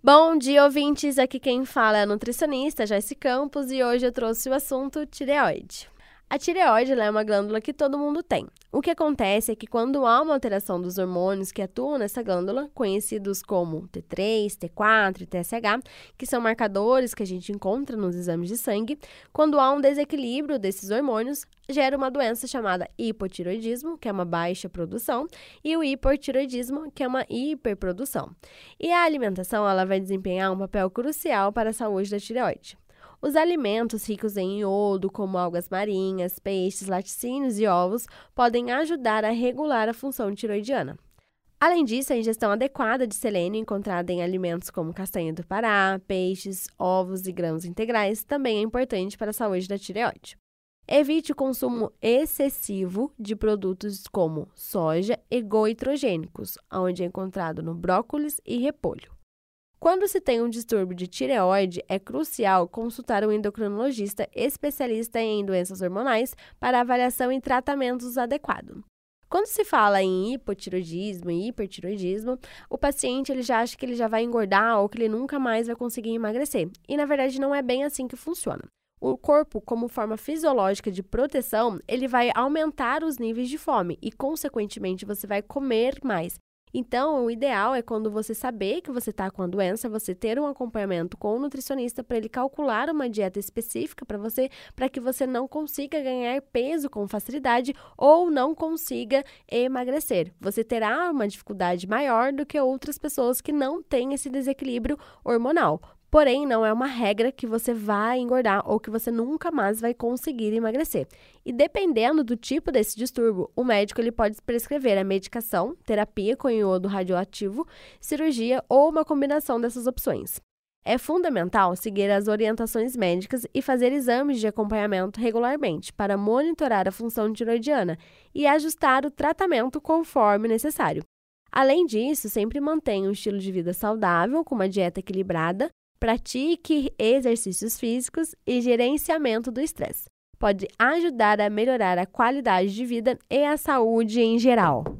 Bom dia, ouvintes! Aqui quem fala é a nutricionista Joyce Campos e hoje eu trouxe o assunto tireoide. A tireoide é uma glândula que todo mundo tem. O que acontece é que quando há uma alteração dos hormônios que atuam nessa glândula, conhecidos como T3, T4 e TSH, que são marcadores que a gente encontra nos exames de sangue, quando há um desequilíbrio desses hormônios, gera uma doença chamada hipotiroidismo, que é uma baixa produção, e o hipertiroidismo, que é uma hiperprodução. E a alimentação ela vai desempenhar um papel crucial para a saúde da tireoide. Os alimentos ricos em iodo, como algas marinhas, peixes, laticínios e ovos, podem ajudar a regular a função tiroidiana. Além disso, a ingestão adequada de selênio encontrada em alimentos como castanha do Pará, peixes, ovos e grãos integrais também é importante para a saúde da tireoide. Evite o consumo excessivo de produtos como soja e goitrogênicos, onde é encontrado no brócolis e repolho. Quando se tem um distúrbio de tireoide, é crucial consultar um endocrinologista especialista em doenças hormonais para avaliação e tratamentos adequados. Quando se fala em hipotiroidismo e hipertiroidismo, o paciente ele já acha que ele já vai engordar ou que ele nunca mais vai conseguir emagrecer. E na verdade não é bem assim que funciona. O corpo, como forma fisiológica de proteção, ele vai aumentar os níveis de fome e, consequentemente, você vai comer mais. Então, o ideal é quando você saber que você está com a doença, você ter um acompanhamento com o nutricionista para ele calcular uma dieta específica para você, para que você não consiga ganhar peso com facilidade ou não consiga emagrecer. Você terá uma dificuldade maior do que outras pessoas que não têm esse desequilíbrio hormonal. Porém, não é uma regra que você vai engordar ou que você nunca mais vai conseguir emagrecer. E dependendo do tipo desse distúrbio, o médico ele pode prescrever a medicação, terapia com iodo radioativo, cirurgia ou uma combinação dessas opções. É fundamental seguir as orientações médicas e fazer exames de acompanhamento regularmente para monitorar a função tiroidiana e ajustar o tratamento conforme necessário. Além disso, sempre mantenha um estilo de vida saudável, com uma dieta equilibrada, Pratique exercícios físicos e gerenciamento do estresse. Pode ajudar a melhorar a qualidade de vida e a saúde em geral.